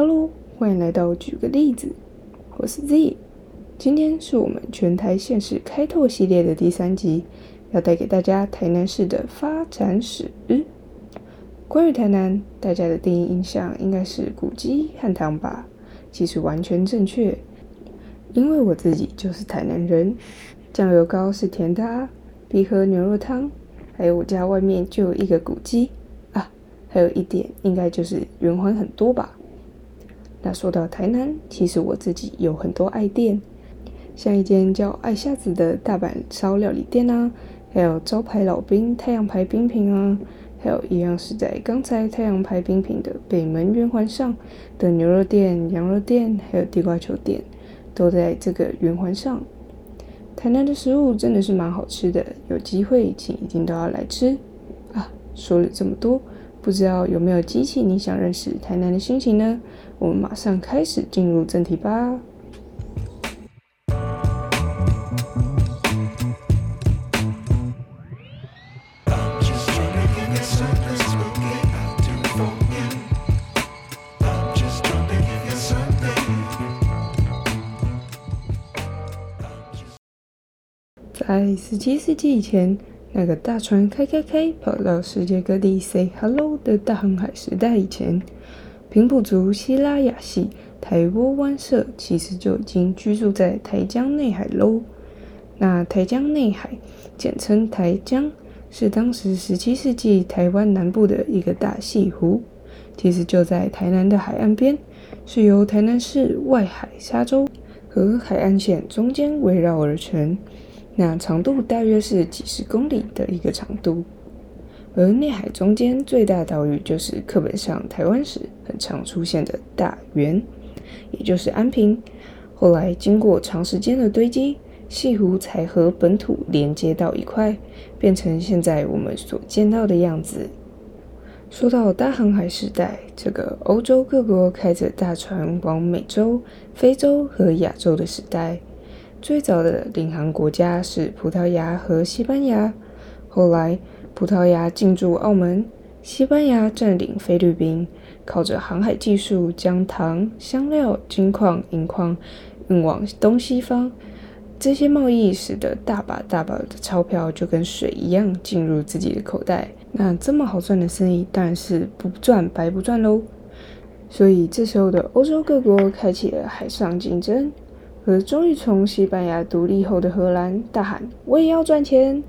Hello，欢迎来到举个例子，我是 Z。今天是我们全台县市开拓系列的第三集，要带给大家台南市的发展史。关于台南，大家的第一印象应该是古迹汉唐吧？其实完全正确，因为我自己就是台南人。酱油膏是甜的啊，必喝牛肉汤，还有我家外面就有一个古迹啊，还有一点应该就是圆环很多吧。那说到台南，其实我自己有很多爱店，像一间叫爱夏子的大阪烧料理店啊，还有招牌老兵太阳牌冰品啊，还有一样是在刚才太阳牌冰品的北门圆环上的牛肉店、羊肉店，还有地瓜球店，都在这个圆环上。台南的食物真的是蛮好吃的，有机会请一定都要来吃啊！说了这么多，不知道有没有激起你想认识台南的心情呢？我们马上开始进入正题吧。在十七世纪以前，那个大船开开开跑到世界各地 say hello 的大航海时代以前，平埔族西拉雅系台波湾社其实就已经居住在台江内海喽。那台江内海，简称台江，是当时十七世纪台湾南部的一个大西湖，其实就在台南的海岸边，是由台南市外海沙洲和海岸线中间围绕而成。那长度大约是几十公里的一个长度，而内海中间最大岛屿就是课本上台湾史很常出现的大圆，也就是安平。后来经过长时间的堆积，西湖才和本土连接到一块，变成现在我们所见到的样子。说到大航海时代，这个欧洲各国开着大船往美洲、非洲和亚洲的时代。最早的领航国家是葡萄牙和西班牙，后来葡萄牙进驻澳门，西班牙占领菲律宾，靠着航海技术将糖、香料、金矿、银矿运往东西方。这些贸易使得大把大把的钞票就跟水一样进入自己的口袋。那这么好赚的生意，当然是不赚白不赚喽。所以这时候的欧洲各国开启了海上竞争。而终于从西班牙独立后的荷兰大喊：“我也要赚钱！”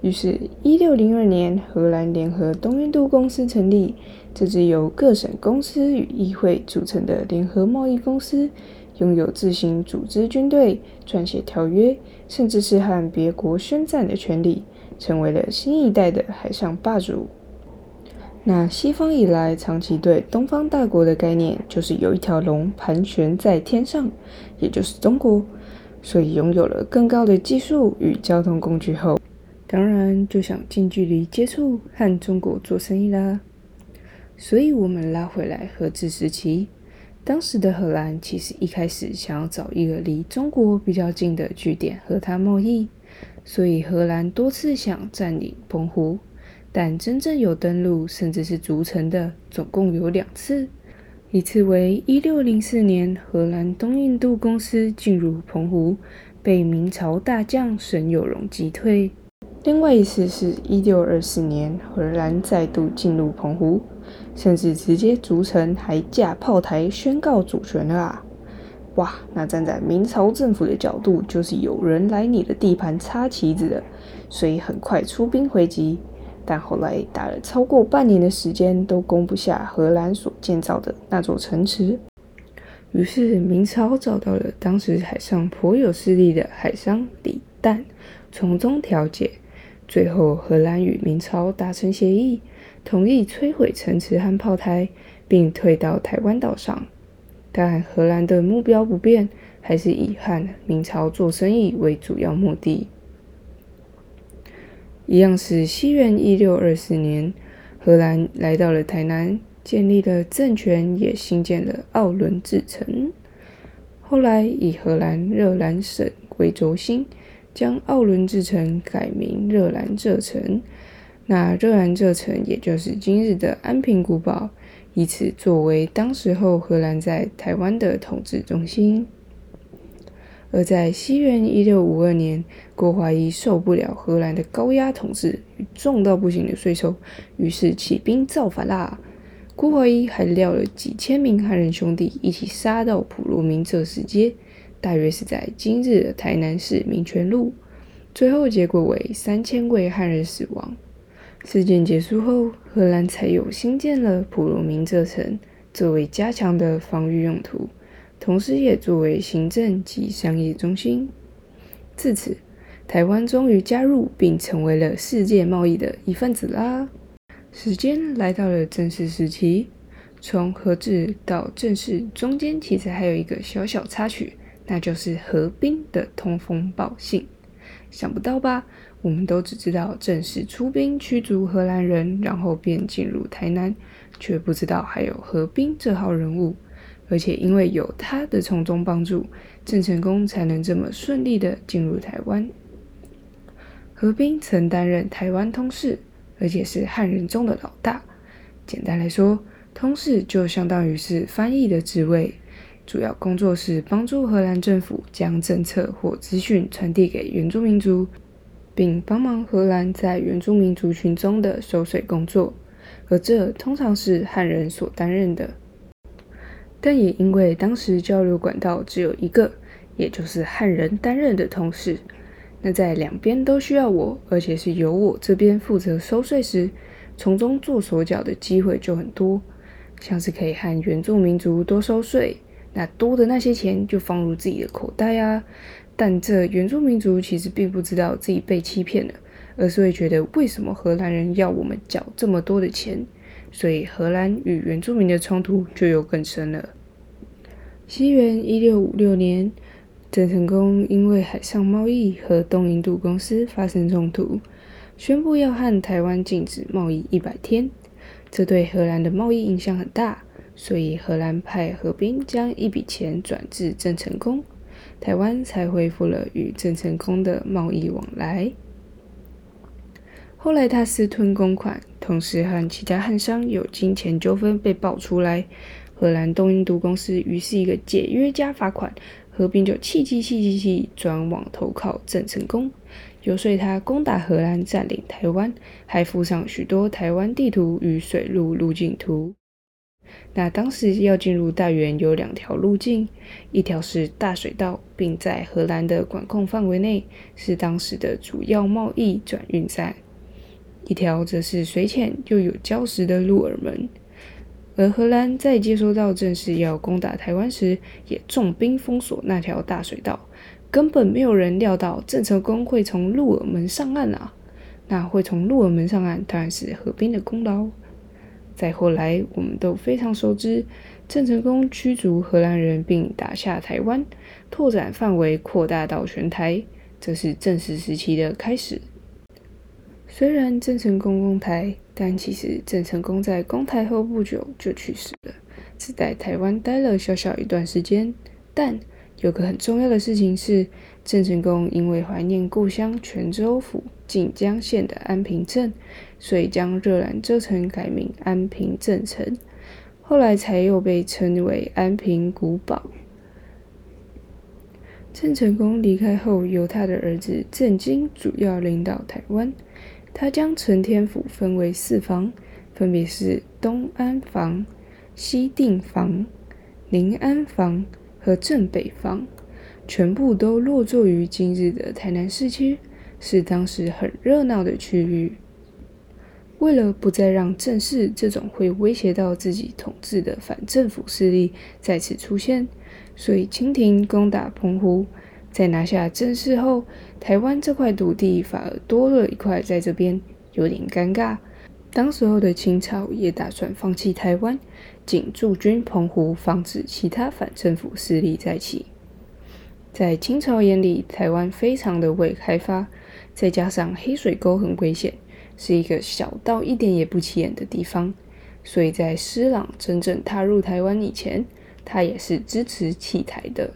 于是，一六零二年，荷兰联合东印度公司成立，这支由各省公司与议会组成的联合贸易公司，拥有自行组织军队、撰写条约，甚至是和别国宣战的权利，成为了新一代的海上霸主。那西方以来长期对东方大国的概念，就是有一条龙盘旋在天上，也就是中国。所以拥有了更高的技术与交通工具后，当然就想近距离接触和中国做生意啦。所以我们拉回来荷治时期，当时的荷兰其实一开始想要找一个离中国比较近的据点和它贸易，所以荷兰多次想占领澎湖。但真正有登陆，甚至是逐城的，总共有两次。一次为一六零四年，荷兰东印度公司进入澎湖，被明朝大将沈有容击退；另外一次是一六二四年，荷兰再度进入澎湖，甚至直接逐城，还架炮台宣告主权了啊！哇，那站在明朝政府的角度，就是有人来你的地盘插旗子了，所以很快出兵回击。但后来打了超过半年的时间，都攻不下荷兰所建造的那座城池。于是明朝找到了当时海上颇有势力的海商李旦，从中调解。最后荷兰与明朝达成协议，同意摧毁城池和炮台，并退到台湾岛上。但荷兰的目标不变，还是以和明朝做生意为主要目的。一样是西元一六二四年，荷兰来到了台南，建立了政权，也兴建了奥伦治城。后来以荷兰热兰省为轴心，将奥伦治城改名热兰这城。那热兰这城，也就是今日的安平古堡，以此作为当时候荷兰在台湾的统治中心。而在西元一六五二年，郭怀一受不了荷兰的高压统治与重到不行的税收，于是起兵造反啦。郭怀一还撂了几千名汉人兄弟一起杀到普罗民泽市街，大约是在今日的台南市民权路。最后结果为三千位汉人死亡。事件结束后，荷兰才有新建了普罗民泽城，作为加强的防御用途。同时，也作为行政及商业中心。自此，台湾终于加入并成为了世界贸易的一份子啦。时间来到了正式时期，从和治到正式中间，其实还有一个小小插曲，那就是何兵的通风报信。想不到吧？我们都只知道正式出兵驱逐荷兰人，然后便进入台南，却不知道还有何兵这号人物。而且因为有他的从中帮助，郑成功才能这么顺利的进入台湾。何斌曾担任台湾通事，而且是汉人中的老大。简单来说，通事就相当于是翻译的职位，主要工作是帮助荷兰政府将政策或资讯传递给原住民族，并帮忙荷兰在原住民族群中的收税工作，而这通常是汉人所担任的。但也因为当时交流管道只有一个，也就是汉人担任的同事，那在两边都需要我，而且是由我这边负责收税时，从中做手脚的机会就很多，像是可以和原住民族多收税，那多的那些钱就放入自己的口袋啊。但这原住民族其实并不知道自己被欺骗了，而是会觉得为什么荷兰人要我们缴这么多的钱。所以荷兰与原住民的冲突就又更深了。西元一六五六年，郑成功因为海上贸易和东印度公司发生冲突，宣布要和台湾禁止贸易一百天。这对荷兰的贸易影响很大，所以荷兰派河兵将一笔钱转至郑成功，台湾才恢复了与郑成功的贸易往来。后来他私吞公款，同时和其他汉商有金钱纠纷被爆出来，荷兰东印度公司于是一个解约加罚款，何兵就气气气气气转往投靠郑成功，游说他攻打荷兰占领台湾，还附上许多台湾地图与水路路径图。那当时要进入大元有两条路径，一条是大水道，并在荷兰的管控范围内，是当时的主要贸易转运站。一条则是水浅又有礁石的鹿耳门，而荷兰在接收到正式要攻打台湾时，也重兵封锁那条大水道，根本没有人料到郑成功会从鹿耳门上岸啊！那会从鹿耳门上岸，当然是何兵的功劳。再后来，我们都非常熟知，郑成功驱逐荷兰人并打下台湾，拓展范围扩大到全台，这是正史时期的开始。虽然郑成功攻台，但其实郑成功在攻台后不久就去世了，只在台湾待了小小一段时间。但有个很重要的事情是，郑成功因为怀念故乡泉州府晋江县的安平镇，所以将热兰遮城改名安平镇城，后来才又被称为安平古堡。郑成功离开后，由他的儿子郑经主要领导台湾。他将承天府分为四房，分别是东安房、西定房、宁安房和正北房，全部都落座于今日的台南市区，是当时很热闹的区域。为了不再让郑氏这种会威胁到自己统治的反政府势力再次出现，所以清廷攻打澎湖。在拿下郑氏后，台湾这块土地反而多了一块在这边，有点尴尬。当时候的清朝也打算放弃台湾，仅驻军澎湖，防止其他反政府势力再起。在清朝眼里，台湾非常的未开发，再加上黑水沟很危险，是一个小到一点也不起眼的地方，所以在施琅真正踏入台湾以前，他也是支持弃台的。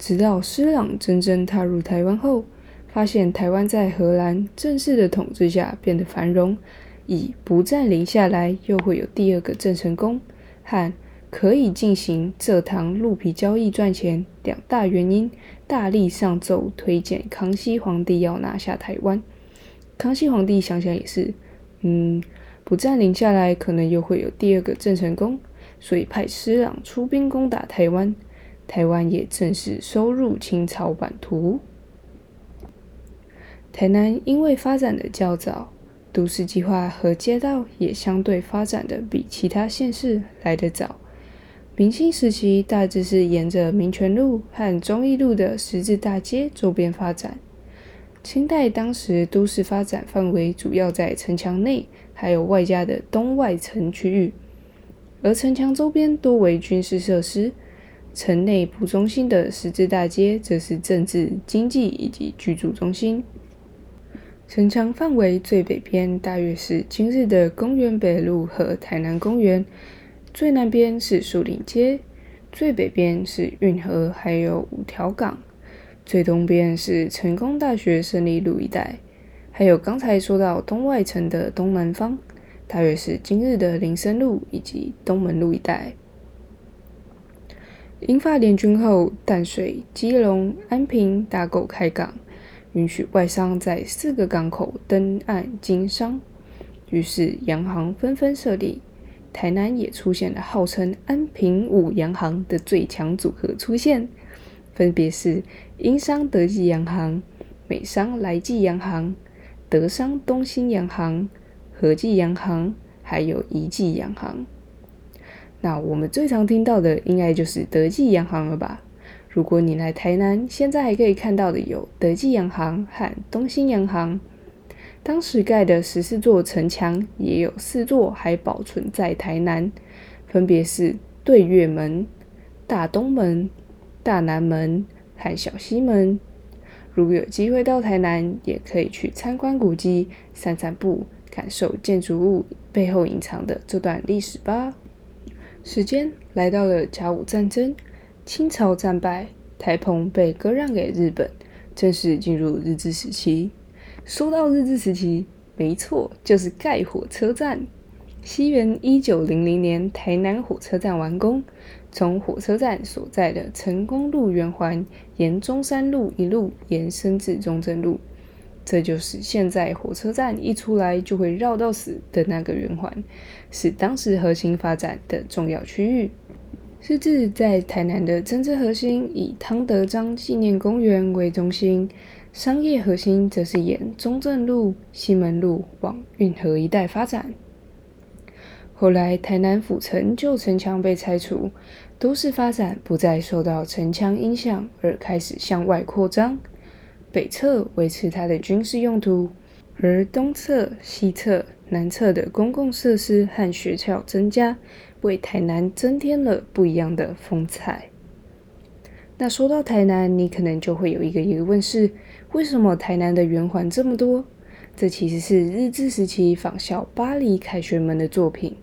直到施琅真正踏入台湾后，发现台湾在荷兰正式的统治下变得繁荣，以不占领下来又会有第二个郑成功和可以进行蔗糖鹿皮交易赚钱两大原因，大力上奏推荐康熙皇帝要拿下台湾。康熙皇帝想想也是，嗯，不占领下来可能又会有第二个郑成功，所以派施琅出兵攻打台湾，台湾也正式收入清朝版图。台南因为发展的较早。都市计划和街道也相对发展的比其他县市来得早。明清时期大致是沿着民权路和忠义路的十字大街周边发展。清代当时都市发展范围主要在城墙内，还有外加的东外城区域，而城墙周边多为军事设施。城内部中心的十字大街则是政治、经济以及居住中心。城墙范围最北边大约是今日的公园北路和台南公园，最南边是树林街，最北边是运河还有五条港，最东边是成功大学胜利路一带，还有刚才说到东外城的东南方，大约是今日的林森路以及东门路一带。英法联军后，淡水、基隆、安平大狗开港。允许外商在四个港口登岸经商，于是洋行纷纷设立。台南也出现了号称“安平五洋行”的最强组合出现，分别是英商德记洋行、美商来记洋行、德商东兴洋行、和记洋行，还有一记洋行。那我们最常听到的应该就是德记洋行了吧？如果你来台南，现在还可以看到的有德记洋行和东兴洋行。当时盖的十四座城墙，也有四座还保存在台南，分别是对月门、大东门、大南门和小西门。如果有机会到台南，也可以去参观古迹、散散步，感受建筑物背后隐藏的这段历史吧。时间来到了甲午战争。清朝战败，台澎被割让给日本，正式进入日治时期。说到日治时期，没错，就是盖火车站。西元一九零零年，台南火车站完工，从火车站所在的成功路圆环，沿中山路一路延伸至中正路，这就是现在火车站一出来就会绕到死的那个圆环，是当时核心发展的重要区域。是指在台南的政治核心以汤德章纪念公园为中心，商业核心则是沿中正路、西门路往运河一带发展。后来台南府城旧城墙被拆除，都市发展不再受到城墙影响，而开始向外扩张。北侧维持它的军事用途，而东侧、西侧、南侧的公共设施和学校增加。为台南增添了不一样的风采。那说到台南，你可能就会有一个疑问是：为什么台南的圆环这么多？这其实是日治时期仿效巴黎凯旋门的作品，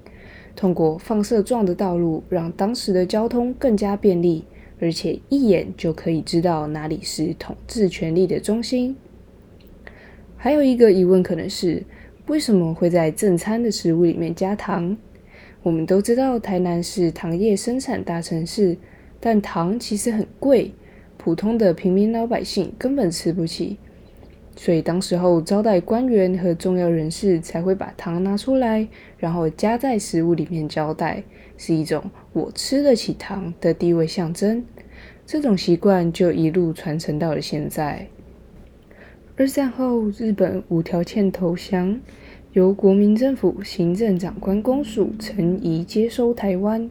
通过放射状的道路，让当时的交通更加便利，而且一眼就可以知道哪里是统治权力的中心。还有一个疑问可能是：为什么会在正餐的食物里面加糖？我们都知道台南是糖业生产大城市，但糖其实很贵，普通的平民老百姓根本吃不起，所以当时候招待官员和重要人士才会把糖拿出来，然后加在食物里面招待，是一种我吃得起糖的地位象征。这种习惯就一路传承到了现在。二战后，日本无条件投降。由国民政府行政长官公署陈仪接收台湾。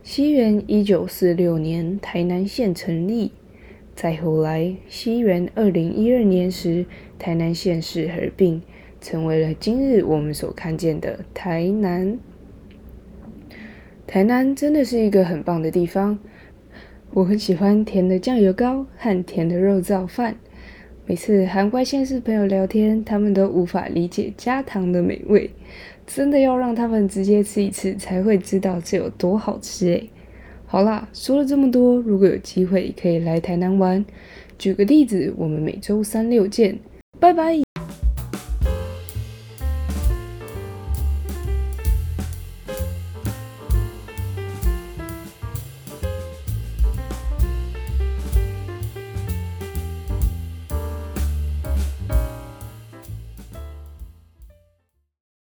西元一九四六年，台南县成立。再后来，西元二零一二年时，台南县市合并，成为了今日我们所看见的台南。台南真的是一个很棒的地方，我很喜欢甜的酱油糕和甜的肉燥饭。每次和外县市朋友聊天，他们都无法理解加糖的美味，真的要让他们直接吃一次才会知道这有多好吃诶。好啦，说了这么多，如果有机会可以来台南玩，举个例子，我们每周三六见，拜拜。